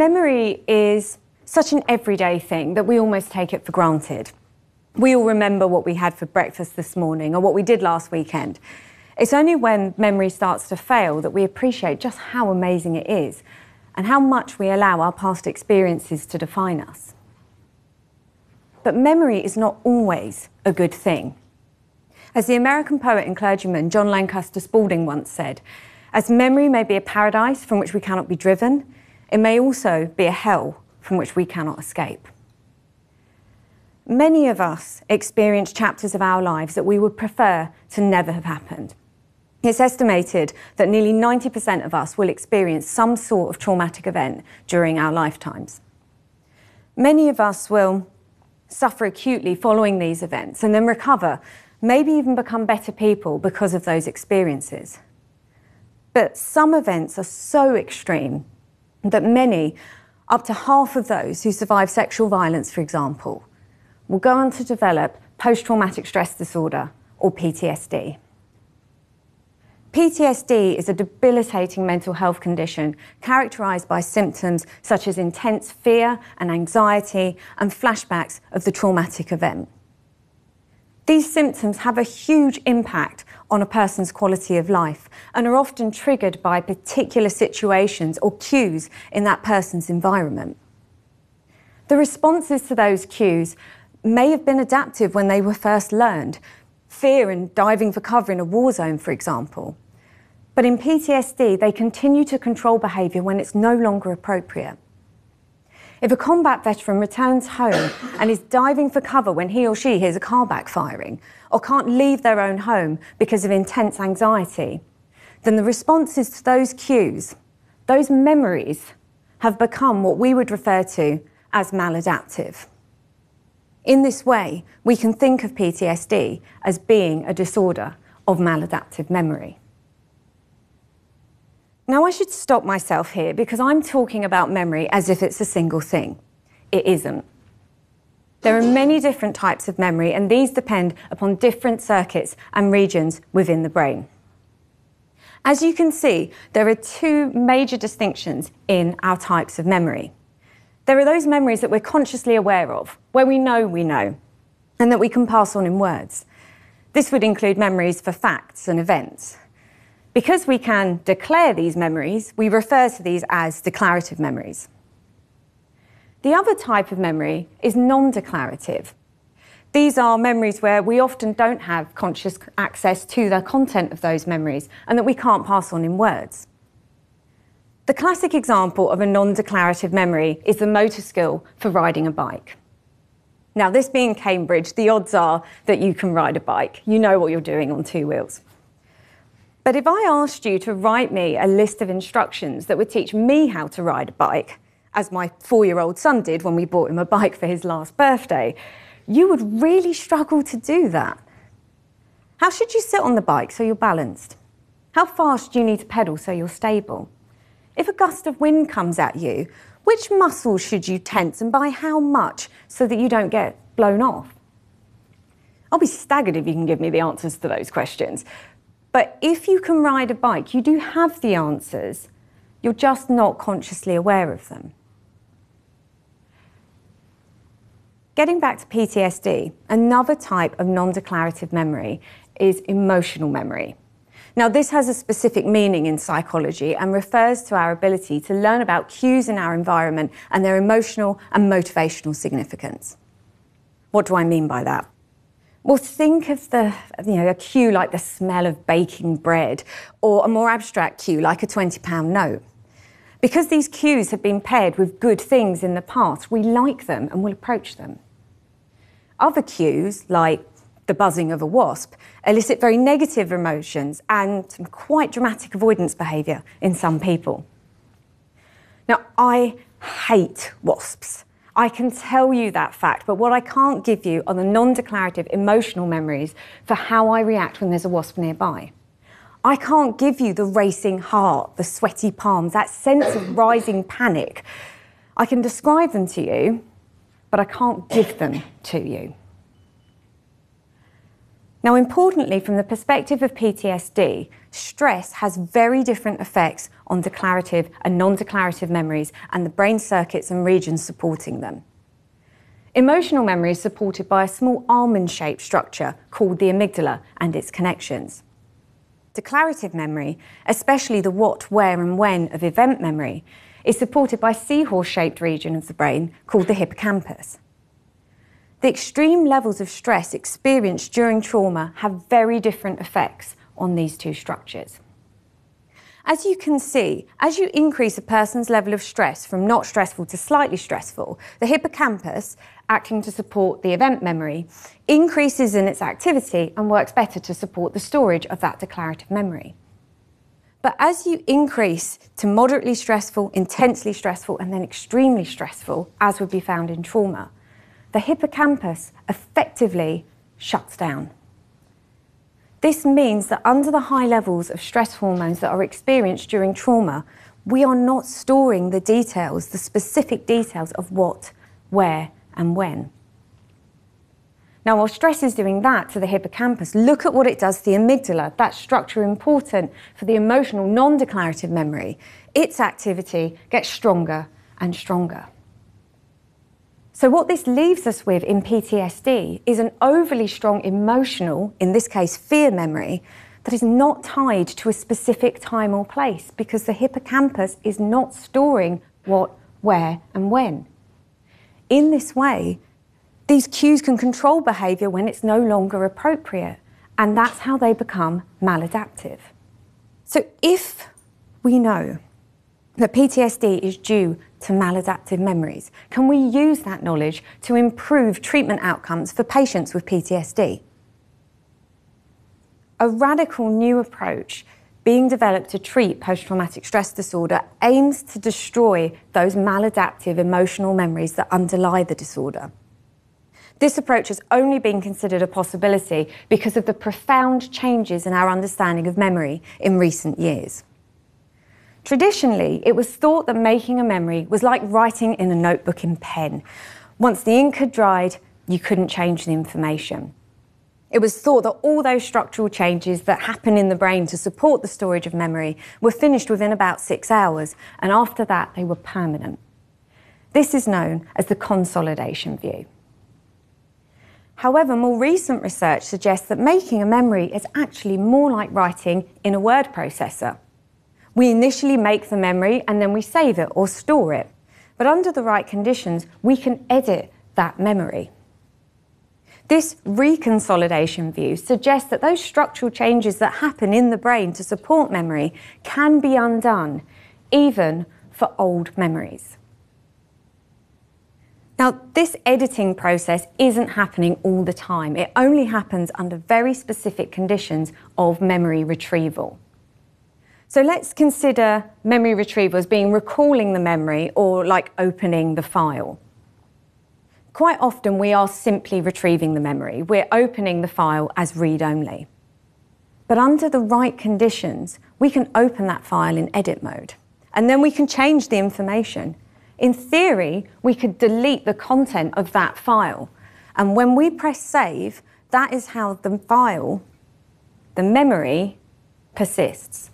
Memory is such an everyday thing that we almost take it for granted. We all remember what we had for breakfast this morning or what we did last weekend. It's only when memory starts to fail that we appreciate just how amazing it is and how much we allow our past experiences to define us. But memory is not always a good thing. As the American poet and clergyman John Lancaster Spalding once said, as memory may be a paradise from which we cannot be driven, it may also be a hell from which we cannot escape. Many of us experience chapters of our lives that we would prefer to never have happened. It's estimated that nearly 90% of us will experience some sort of traumatic event during our lifetimes. Many of us will suffer acutely following these events and then recover, maybe even become better people because of those experiences. But some events are so extreme that many, up to half of those who survive sexual violence, for example, will go on to develop post traumatic stress disorder or PTSD. PTSD is a debilitating mental health condition characterized by symptoms such as intense fear and anxiety and flashbacks of the traumatic event. These symptoms have a huge impact on a person's quality of life and are often triggered by particular situations or cues in that person's environment. The responses to those cues may have been adaptive when they were first learned, fear and diving for cover in a war zone, for example. But in PTSD, they continue to control behaviour when it's no longer appropriate. If a combat veteran returns home and is diving for cover when he or she hears a car backfiring, or can't leave their own home because of intense anxiety, then the responses to those cues, those memories, have become what we would refer to as maladaptive. In this way, we can think of PTSD as being a disorder of maladaptive memory. Now, I should stop myself here because I'm talking about memory as if it's a single thing. It isn't. There are many different types of memory, and these depend upon different circuits and regions within the brain. As you can see, there are two major distinctions in our types of memory. There are those memories that we're consciously aware of, where we know we know, and that we can pass on in words. This would include memories for facts and events. Because we can declare these memories, we refer to these as declarative memories. The other type of memory is non declarative. These are memories where we often don't have conscious access to the content of those memories and that we can't pass on in words. The classic example of a non declarative memory is the motor skill for riding a bike. Now, this being Cambridge, the odds are that you can ride a bike. You know what you're doing on two wheels. But if I asked you to write me a list of instructions that would teach me how to ride a bike, as my four year old son did when we bought him a bike for his last birthday, you would really struggle to do that. How should you sit on the bike so you're balanced? How fast do you need to pedal so you're stable? If a gust of wind comes at you, which muscles should you tense and by how much so that you don't get blown off? I'll be staggered if you can give me the answers to those questions. But if you can ride a bike, you do have the answers. You're just not consciously aware of them. Getting back to PTSD, another type of non declarative memory is emotional memory. Now, this has a specific meaning in psychology and refers to our ability to learn about cues in our environment and their emotional and motivational significance. What do I mean by that? Well, think of the, you know, a cue like the smell of baking bread, or a more abstract cue like a £20 note. Because these cues have been paired with good things in the past, we like them and will approach them. Other cues, like the buzzing of a wasp, elicit very negative emotions and some quite dramatic avoidance behaviour in some people. Now, I hate wasps. I can tell you that fact, but what I can't give you are the non declarative emotional memories for how I react when there's a wasp nearby. I can't give you the racing heart, the sweaty palms, that sense of rising panic. I can describe them to you, but I can't give them to you. Now, importantly, from the perspective of PTSD, stress has very different effects on declarative and non declarative memories and the brain circuits and regions supporting them. Emotional memory is supported by a small almond shaped structure called the amygdala and its connections. Declarative memory, especially the what, where, and when of event memory, is supported by a seahorse shaped region of the brain called the hippocampus. The extreme levels of stress experienced during trauma have very different effects on these two structures. As you can see, as you increase a person's level of stress from not stressful to slightly stressful, the hippocampus, acting to support the event memory, increases in its activity and works better to support the storage of that declarative memory. But as you increase to moderately stressful, intensely stressful, and then extremely stressful, as would be found in trauma, the hippocampus effectively shuts down. This means that under the high levels of stress hormones that are experienced during trauma, we are not storing the details, the specific details of what, where, and when. Now, while stress is doing that to the hippocampus, look at what it does to the amygdala, that structure important for the emotional non declarative memory. Its activity gets stronger and stronger. So, what this leaves us with in PTSD is an overly strong emotional, in this case, fear memory, that is not tied to a specific time or place because the hippocampus is not storing what, where, and when. In this way, these cues can control behaviour when it's no longer appropriate, and that's how they become maladaptive. So, if we know that PTSD is due to maladaptive memories? Can we use that knowledge to improve treatment outcomes for patients with PTSD? A radical new approach being developed to treat post traumatic stress disorder aims to destroy those maladaptive emotional memories that underlie the disorder. This approach has only been considered a possibility because of the profound changes in our understanding of memory in recent years. Traditionally, it was thought that making a memory was like writing in a notebook in pen. Once the ink had dried, you couldn't change the information. It was thought that all those structural changes that happen in the brain to support the storage of memory were finished within about six hours, and after that, they were permanent. This is known as the consolidation view. However, more recent research suggests that making a memory is actually more like writing in a word processor. We initially make the memory and then we save it or store it. But under the right conditions, we can edit that memory. This reconsolidation view suggests that those structural changes that happen in the brain to support memory can be undone, even for old memories. Now, this editing process isn't happening all the time. It only happens under very specific conditions of memory retrieval. So let's consider memory retrieval as being recalling the memory or like opening the file. Quite often we are simply retrieving the memory. We're opening the file as read only. But under the right conditions, we can open that file in edit mode. And then we can change the information. In theory, we could delete the content of that file. And when we press save, that is how the file, the memory, persists.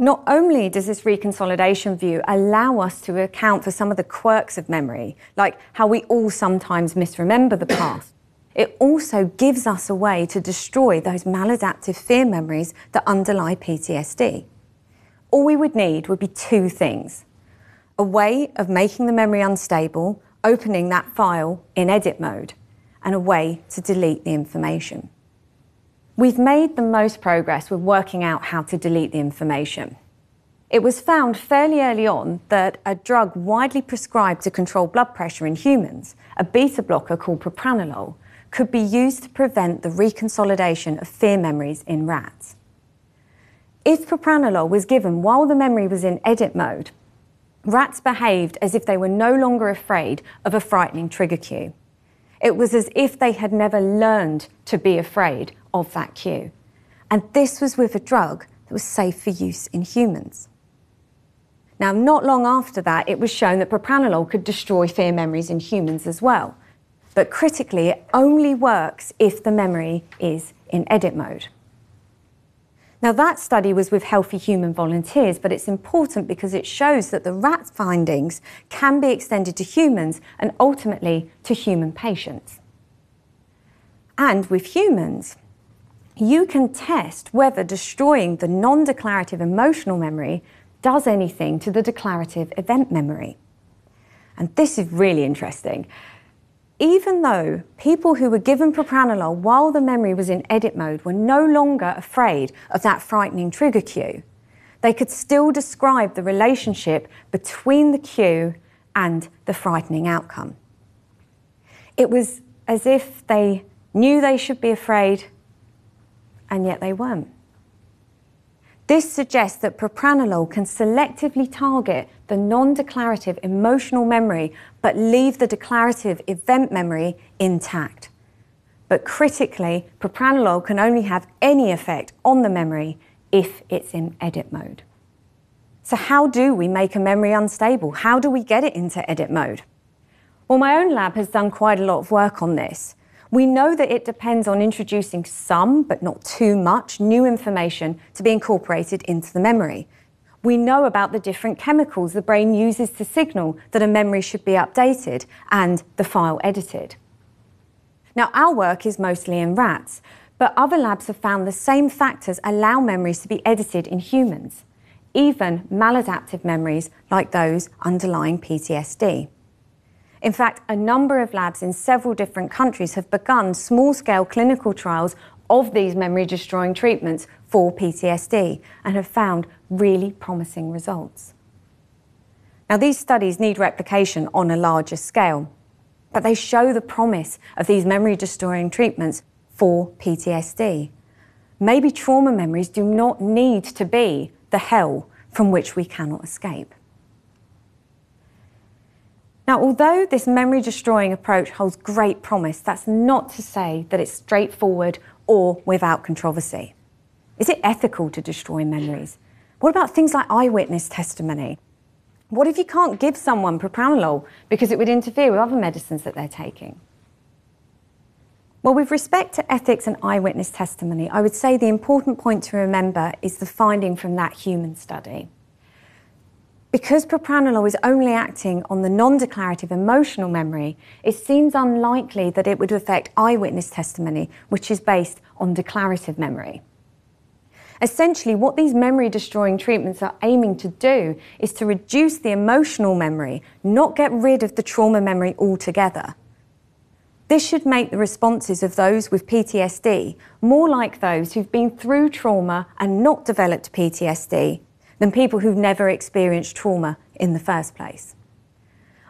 Not only does this reconsolidation view allow us to account for some of the quirks of memory, like how we all sometimes misremember the past, it also gives us a way to destroy those maladaptive fear memories that underlie PTSD. All we would need would be two things a way of making the memory unstable, opening that file in edit mode, and a way to delete the information. We've made the most progress with working out how to delete the information. It was found fairly early on that a drug widely prescribed to control blood pressure in humans, a beta blocker called propranolol, could be used to prevent the reconsolidation of fear memories in rats. If propranolol was given while the memory was in edit mode, rats behaved as if they were no longer afraid of a frightening trigger cue. It was as if they had never learned to be afraid of that cue. And this was with a drug that was safe for use in humans. Now, not long after that, it was shown that propranolol could destroy fear memories in humans as well. but critically, it only works if the memory is in edit mode. Now, that study was with healthy human volunteers, but it's important because it shows that the rat findings can be extended to humans and ultimately to human patients. And with humans, you can test whether destroying the non declarative emotional memory does anything to the declarative event memory. And this is really interesting even though people who were given propranolol while the memory was in edit mode were no longer afraid of that frightening trigger cue, they could still describe the relationship between the cue and the frightening outcome. It was as if they knew they should be afraid, and yet they weren't. This suggests that propranolol can selectively target the non declarative emotional memory but leave the declarative event memory intact. But critically, propranolol can only have any effect on the memory if it's in edit mode. So, how do we make a memory unstable? How do we get it into edit mode? Well, my own lab has done quite a lot of work on this. We know that it depends on introducing some, but not too much, new information to be incorporated into the memory. We know about the different chemicals the brain uses to signal that a memory should be updated and the file edited. Now, our work is mostly in rats, but other labs have found the same factors allow memories to be edited in humans, even maladaptive memories like those underlying PTSD. In fact, a number of labs in several different countries have begun small scale clinical trials of these memory destroying treatments for PTSD and have found really promising results. Now, these studies need replication on a larger scale, but they show the promise of these memory destroying treatments for PTSD. Maybe trauma memories do not need to be the hell from which we cannot escape. Now, although this memory destroying approach holds great promise, that's not to say that it's straightforward or without controversy. Is it ethical to destroy memories? What about things like eyewitness testimony? What if you can't give someone propranolol because it would interfere with other medicines that they're taking? Well, with respect to ethics and eyewitness testimony, I would say the important point to remember is the finding from that human study. Because propranolol is only acting on the non declarative emotional memory, it seems unlikely that it would affect eyewitness testimony, which is based on declarative memory. Essentially, what these memory destroying treatments are aiming to do is to reduce the emotional memory, not get rid of the trauma memory altogether. This should make the responses of those with PTSD more like those who've been through trauma and not developed PTSD than people who've never experienced trauma in the first place.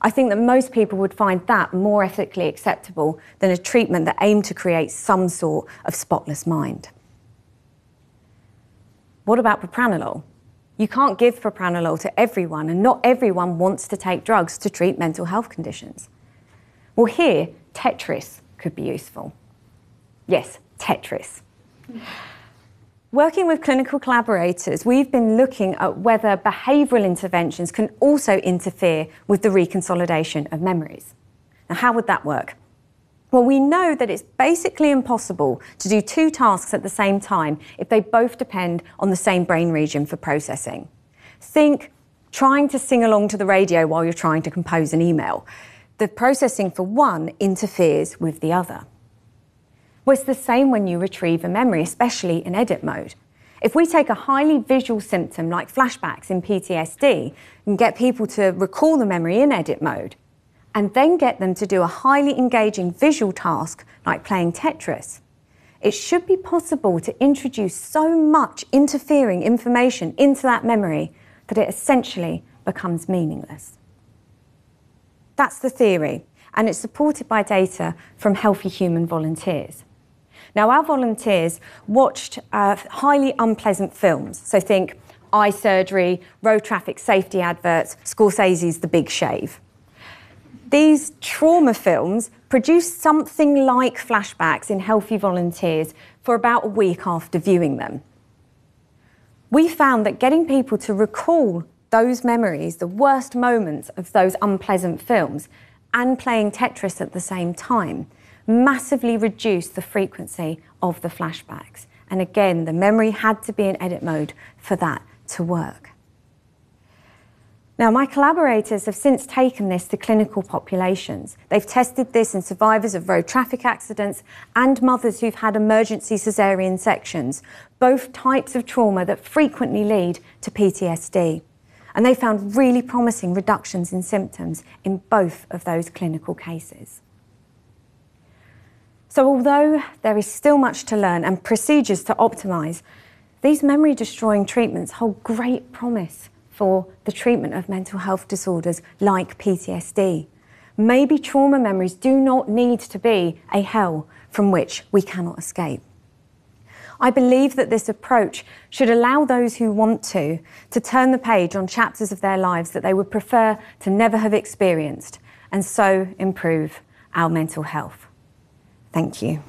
I think that most people would find that more ethically acceptable than a treatment that aimed to create some sort of spotless mind. What about propranolol? You can't give propranolol to everyone, and not everyone wants to take drugs to treat mental health conditions. Well, here, Tetris could be useful. Yes, Tetris. Working with clinical collaborators, we've been looking at whether behavioural interventions can also interfere with the reconsolidation of memories. Now, how would that work? Well, we know that it's basically impossible to do two tasks at the same time if they both depend on the same brain region for processing. Think trying to sing along to the radio while you're trying to compose an email. The processing for one interferes with the other. Well, it's the same when you retrieve a memory, especially in edit mode. If we take a highly visual symptom like flashbacks in PTSD and get people to recall the memory in edit mode, and then get them to do a highly engaging visual task like playing Tetris, it should be possible to introduce so much interfering information into that memory that it essentially becomes meaningless. That's the theory, and it's supported by data from healthy human volunteers. Now, our volunteers watched uh, highly unpleasant films. So think eye surgery, road traffic safety adverts, Scorsese's The Big Shave. These trauma films produced something like flashbacks in healthy volunteers for about a week after viewing them. We found that getting people to recall those memories, the worst moments of those unpleasant films, and playing Tetris at the same time massively reduced the frequency of the flashbacks. And again, the memory had to be in edit mode for that to work. Now, my collaborators have since taken this to clinical populations. They've tested this in survivors of road traffic accidents and mothers who've had emergency caesarean sections, both types of trauma that frequently lead to PTSD. And they found really promising reductions in symptoms in both of those clinical cases. So, although there is still much to learn and procedures to optimise, these memory destroying treatments hold great promise for the treatment of mental health disorders like PTSD. Maybe trauma memories do not need to be a hell from which we cannot escape. I believe that this approach should allow those who want to to turn the page on chapters of their lives that they would prefer to never have experienced and so improve our mental health. Thank you.